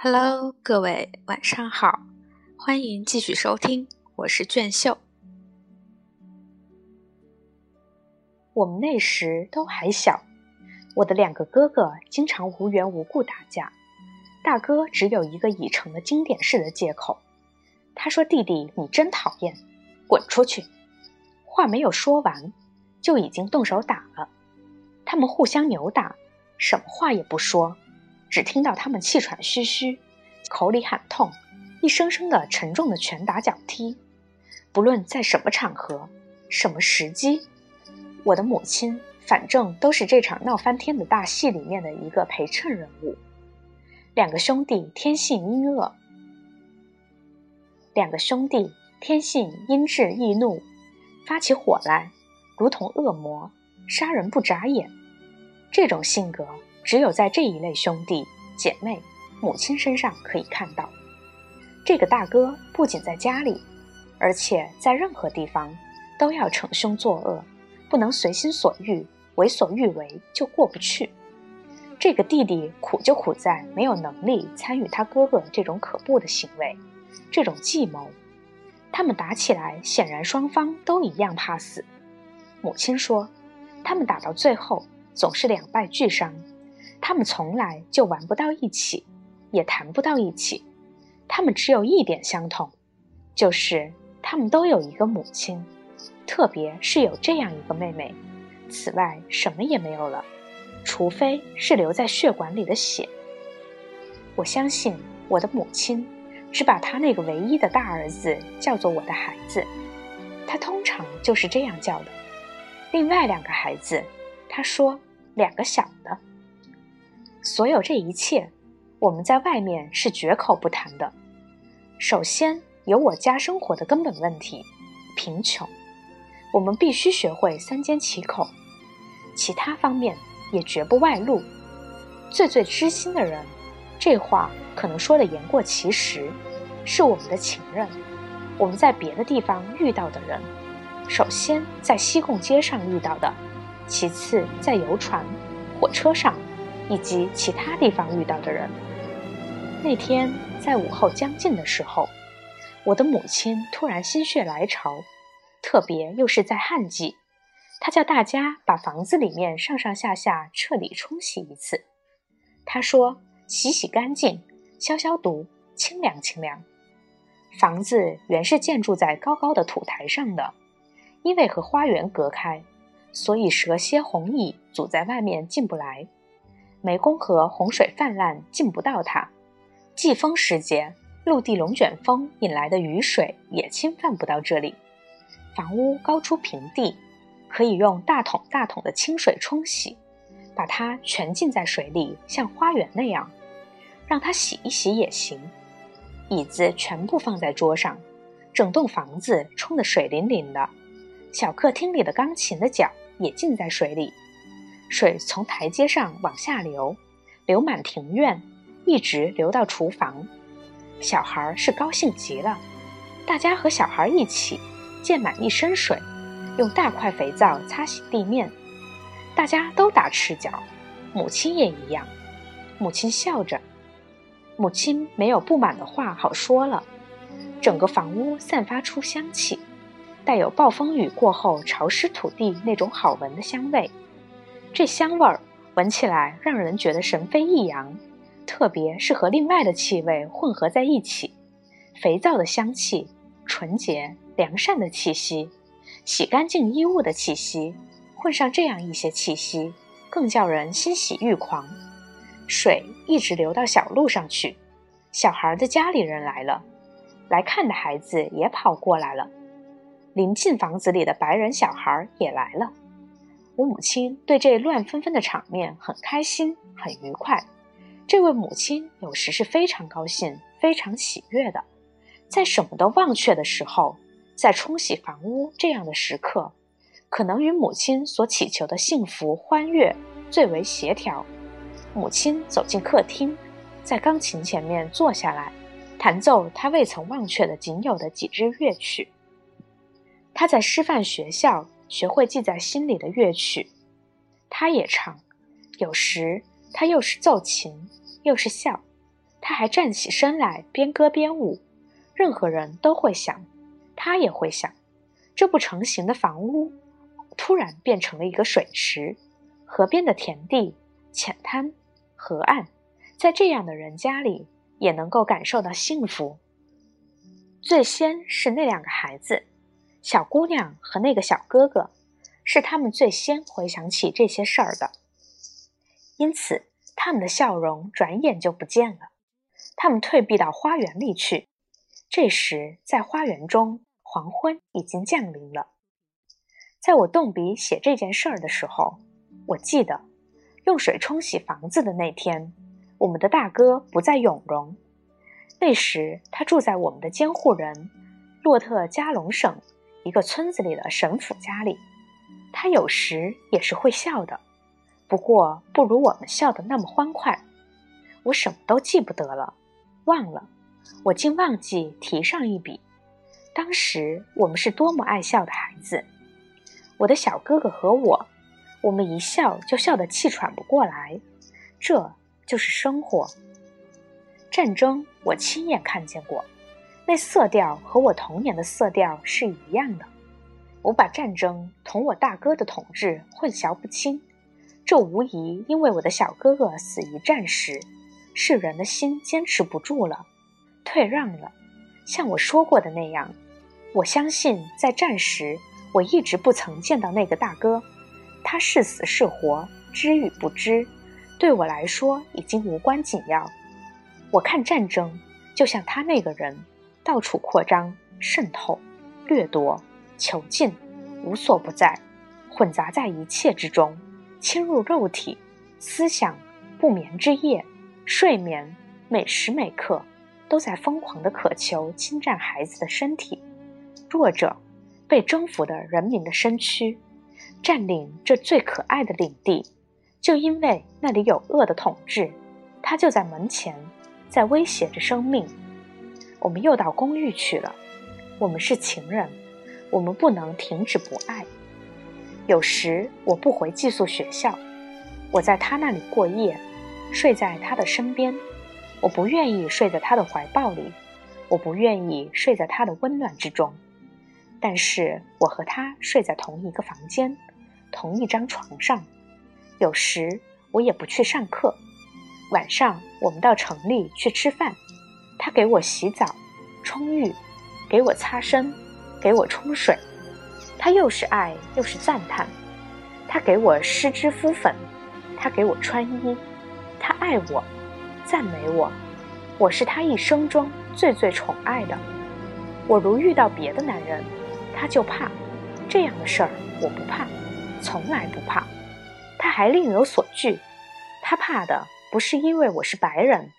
Hello，各位晚上好，欢迎继续收听，我是卷秀。我们那时都还小，我的两个哥哥经常无缘无故打架，大哥只有一个已成了经典式的借口，他说：“弟弟，你真讨厌，滚出去。”话没有说完，就已经动手打了。他们互相扭打，什么话也不说。只听到他们气喘吁吁，口里喊痛，一声声的沉重的拳打脚踢。不论在什么场合、什么时机，我的母亲反正都是这场闹翻天的大戏里面的一个陪衬人物。两个兄弟天性阴恶，两个兄弟天性阴质易怒，发起火来如同恶魔，杀人不眨眼。这种性格。只有在这一类兄弟姐妹、母亲身上可以看到。这个大哥不仅在家里，而且在任何地方都要逞凶作恶，不能随心所欲、为所欲为就过不去。这个弟弟苦就苦在没有能力参与他哥哥这种可怖的行为，这种计谋。他们打起来，显然双方都一样怕死。母亲说，他们打到最后总是两败俱伤。他们从来就玩不到一起，也谈不到一起。他们只有一点相同，就是他们都有一个母亲，特别是有这样一个妹妹。此外，什么也没有了，除非是留在血管里的血。我相信我的母亲只把她那个唯一的大儿子叫做我的孩子，她通常就是这样叫的。另外两个孩子，她说两个小的。所有这一切，我们在外面是绝口不谈的。首先有我家生活的根本问题——贫穷，我们必须学会三缄其口。其他方面也绝不外露。最最知心的人，这话可能说的言过其实，是我们的情人。我们在别的地方遇到的人，首先在西贡街上遇到的，其次在游船、火车上。以及其他地方遇到的人。那天在午后将近的时候，我的母亲突然心血来潮，特别又是在旱季，她叫大家把房子里面上上下下彻底冲洗一次。她说：“洗洗干净，消消毒，清凉清凉。”房子原是建筑在高高的土台上的，因为和花园隔开，所以蛇蝎红蚁阻在外面进不来。湄公河洪水泛滥，进不到它；季风时节，陆地龙卷风引来的雨水也侵犯不到这里。房屋高出平地，可以用大桶大桶的清水冲洗，把它全浸在水里，像花园那样，让它洗一洗也行。椅子全部放在桌上，整栋房子冲得水淋淋的。小客厅里的钢琴的脚也浸在水里。水从台阶上往下流，流满庭院，一直流到厨房。小孩是高兴极了，大家和小孩一起溅满一身水，用大块肥皂擦洗地面。大家都打赤脚，母亲也一样。母亲笑着，母亲没有不满的话好说了。整个房屋散发出香气，带有暴风雨过后潮湿土地那种好闻的香味。这香味儿闻起来让人觉得神飞异扬，特别是和另外的气味混合在一起，肥皂的香气、纯洁良善的气息、洗干净衣物的气息，混上这样一些气息，更叫人欣喜欲狂。水一直流到小路上去，小孩的家里人来了，来看的孩子也跑过来了，临近房子里的白人小孩也来了。我母亲对这乱纷纷的场面很开心，很愉快。这位母亲有时是非常高兴、非常喜悦的，在什么都忘却的时候，在冲洗房屋这样的时刻，可能与母亲所祈求的幸福欢悦最为协调。母亲走进客厅，在钢琴前面坐下来，弹奏她未曾忘却的仅有的几支乐曲。她在师范学校。学会记在心里的乐曲，他也唱。有时他又是奏琴，又是笑，他还站起身来，边歌边舞。任何人都会想，他也会想，这不成形的房屋突然变成了一个水池，河边的田地、浅滩、河岸，在这样的人家里也能够感受到幸福。最先是那两个孩子，小姑娘和那个小哥哥，是他们最先回想起这些事儿的。因此，他们的笑容转眼就不见了。他们退避到花园里去。这时，在花园中，黄昏已经降临了。在我动笔写这件事儿的时候，我记得用水冲洗房子的那天，我们的大哥不在永荣。那时，他住在我们的监护人洛特加隆省一个村子里的神父家里。他有时也是会笑的，不过不如我们笑得那么欢快。我什么都记不得了，忘了。我竟忘记提上一笔。当时我们是多么爱笑的孩子，我的小哥哥和我，我们一笑就笑得气喘不过来。这就是生活。战争我亲眼看见过，那色调和我童年的色调是一样的。我把战争同我大哥的统治混淆不清，这无疑因为我的小哥哥死于战时，世人的心坚持不住了。退让了，像我说过的那样，我相信在战时，我一直不曾见到那个大哥，他是死是活，知与不知，对我来说已经无关紧要。我看战争，就像他那个人，到处扩张、渗透、掠夺、囚禁，无所不在，混杂在一切之中，侵入肉体、思想、不眠之夜、睡眠，每时每刻。都在疯狂地渴求侵占孩子的身体，弱者被征服的人民的身躯，占领这最可爱的领地，就因为那里有恶的统治，他就在门前，在威胁着生命。我们又到公寓去了，我们是情人，我们不能停止不爱。有时我不回寄宿学校，我在他那里过夜，睡在他的身边。我不愿意睡在他的怀抱里，我不愿意睡在他的温暖之中，但是我和他睡在同一个房间，同一张床上。有时我也不去上课，晚上我们到城里去吃饭，给我洗澡、冲浴，给我擦身，给我冲水。他又是爱又是赞叹，他给我施脂敷粉，他给我穿衣，他爱我。赞美我，我是他一生中最最宠爱的。我如遇到别的男人，他就怕。这样的事儿我不怕，从来不怕。他还另有所惧，他怕的不是因为我是白人，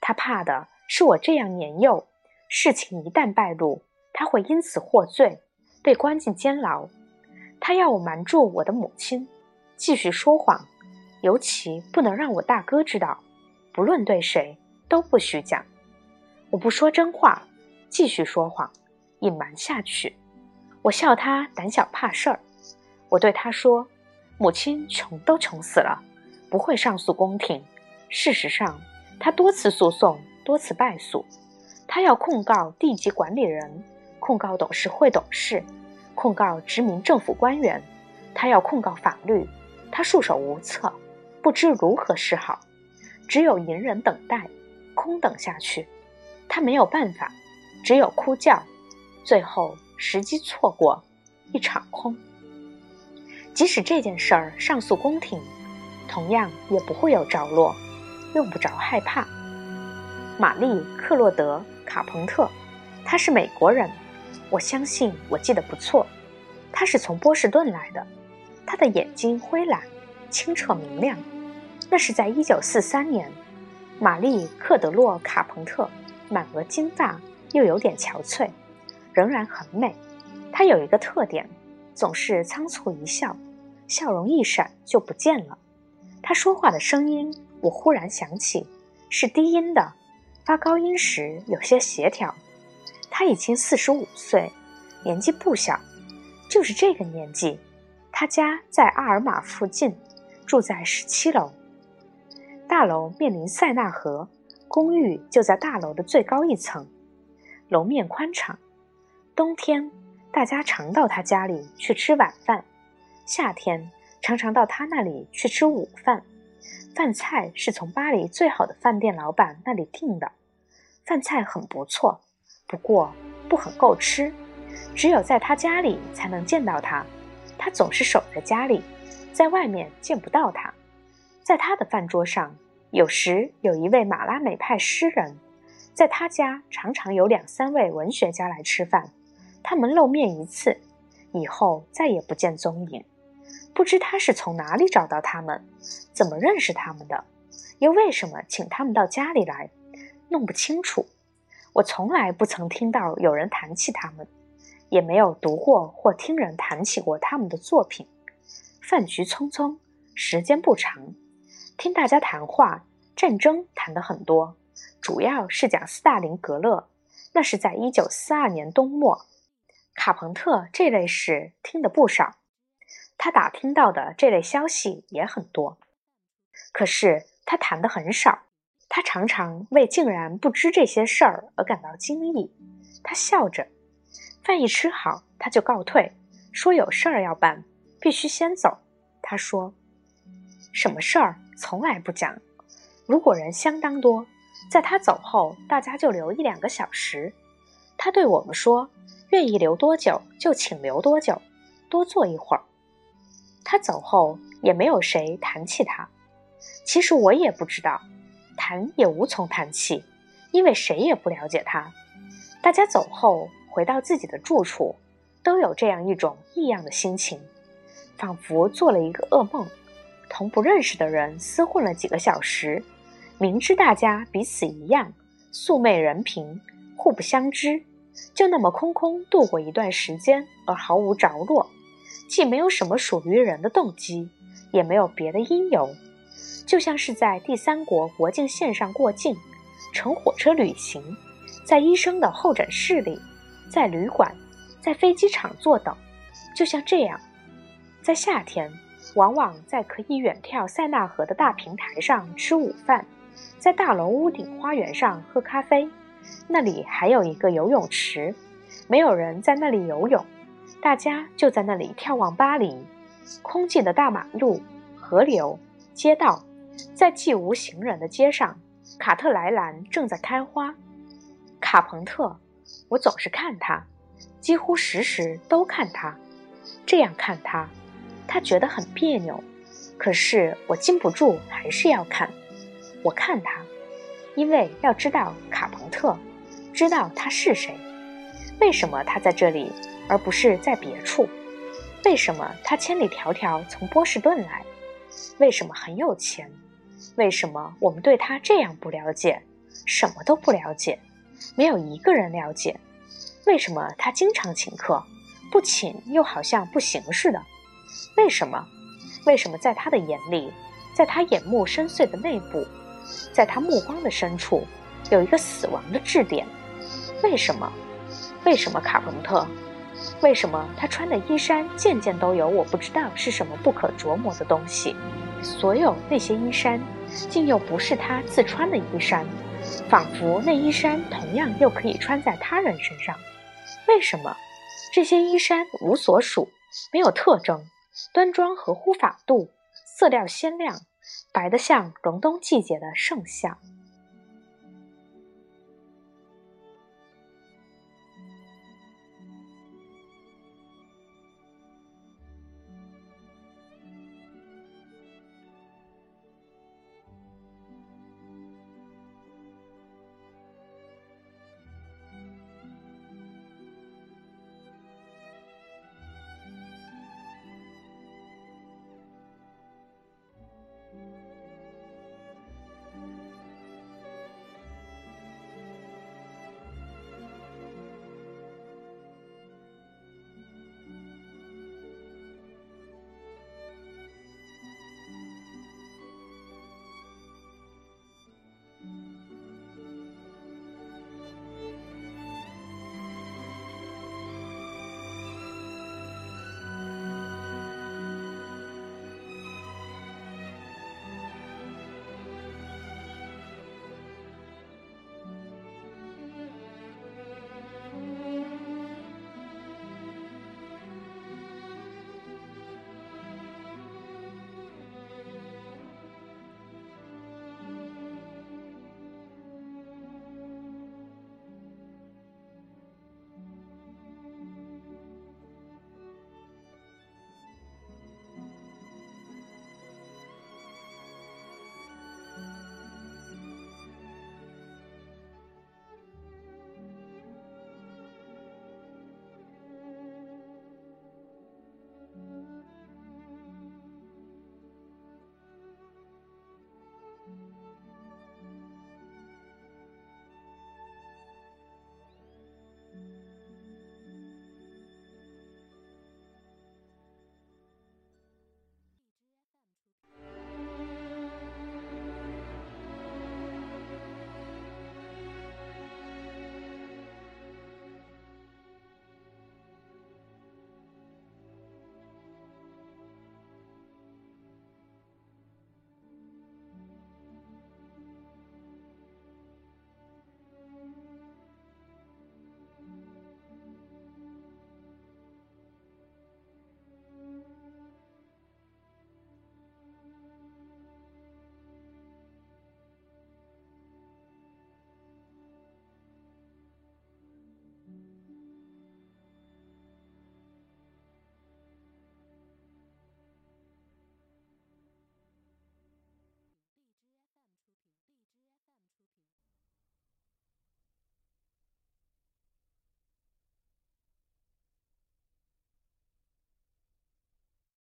他怕的是我这样年幼，事情一旦败露，他会因此获罪，被关进监牢。他要我瞒住我的母亲，继续说谎，尤其不能让我大哥知道。不论对谁都不许讲，我不说真话，继续说谎，隐瞒下去。我笑他胆小怕事儿。我对他说：“母亲穷都穷死了，不会上诉宫廷。事实上，他多次诉讼，多次败诉。他要控告地级管理人，控告董事会董事，控告殖民政府官员。他要控告法律，他束手无策，不知如何是好。”只有隐忍等待，空等下去，他没有办法，只有哭叫。最后时机错过，一场空。即使这件事儿上诉宫廷，同样也不会有着落，用不着害怕。玛丽·克洛德·卡彭特，他是美国人，我相信我记得不错。他是从波士顿来的，他的眼睛灰蓝，清澈明亮。那是在一九四三年，玛丽·克德洛卡彭特，满额金发，又有点憔悴，仍然很美。她有一个特点，总是仓促一笑，笑容一闪就不见了。她说话的声音，我忽然想起，是低音的，发高音时有些协调。他已经四十五岁，年纪不小，就是这个年纪。他家在阿尔玛附近，住在十七楼。大楼面临塞纳河，公寓就在大楼的最高一层，楼面宽敞。冬天，大家常到他家里去吃晚饭；夏天，常常到他那里去吃午饭。饭菜是从巴黎最好的饭店老板那里订的，饭菜很不错，不过不很够吃。只有在他家里才能见到他，他总是守在家里，在外面见不到他。在他的饭桌上，有时有一位马拉美派诗人，在他家常常有两三位文学家来吃饭。他们露面一次，以后再也不见踪影。不知他是从哪里找到他们，怎么认识他们的，又为什么请他们到家里来，弄不清楚。我从来不曾听到有人谈起他们，也没有读过或听人谈起过他们的作品。饭局匆匆，时间不长，听大家谈话，战争谈得很多，主要是讲斯大林格勒。那是在一九四二年冬末。卡彭特这类事听得不少。他打听到的这类消息也很多，可是他谈的很少。他常常为竟然不知这些事儿而感到惊异。他笑着，饭一吃好，他就告退，说有事儿要办，必须先走。他说：“什么事儿从来不讲。如果人相当多，在他走后，大家就留一两个小时。他对我们说，愿意留多久就请留多久，多坐一会儿。”他走后，也没有谁谈起他。其实我也不知道，谈也无从谈起，因为谁也不了解他。大家走后，回到自己的住处，都有这样一种异样的心情，仿佛做了一个噩梦，同不认识的人厮混了几个小时，明知大家彼此一样，素昧人平，互不相知，就那么空空度过一段时间，而毫无着落。既没有什么属于人的动机，也没有别的因由，就像是在第三国国境线上过境，乘火车旅行，在医生的候诊室里，在旅馆，在飞机场坐等，就像这样。在夏天，往往在可以远眺塞纳河的大平台上吃午饭，在大楼屋顶花园上喝咖啡，那里还有一个游泳池，没有人在那里游泳。大家就在那里眺望巴黎，空寂的大马路、河流、街道，在既无行人的街上，卡特莱兰正在开花。卡彭特，我总是看他，几乎时时都看他，这样看他，他觉得很别扭，可是我禁不住还是要看。我看他，因为要知道卡彭特，知道他是谁，为什么他在这里。而不是在别处。为什么他千里迢迢从波士顿来？为什么很有钱？为什么我们对他这样不了解，什么都不了解，没有一个人了解？为什么他经常请客，不请又好像不行似的？为什么？为什么在他的眼里，在他眼目深邃的内部，在他目光的深处，有一个死亡的质点？为什么？为什么卡彭特？为什么他穿的衣衫件件都有我不知道是什么不可琢磨的东西？所有那些衣衫，竟又不是他自穿的衣衫，仿佛那衣衫同样又可以穿在他人身上。为什么这些衣衫无所属，没有特征，端庄合乎法度，色调鲜亮，白得像隆冬季节的盛夏？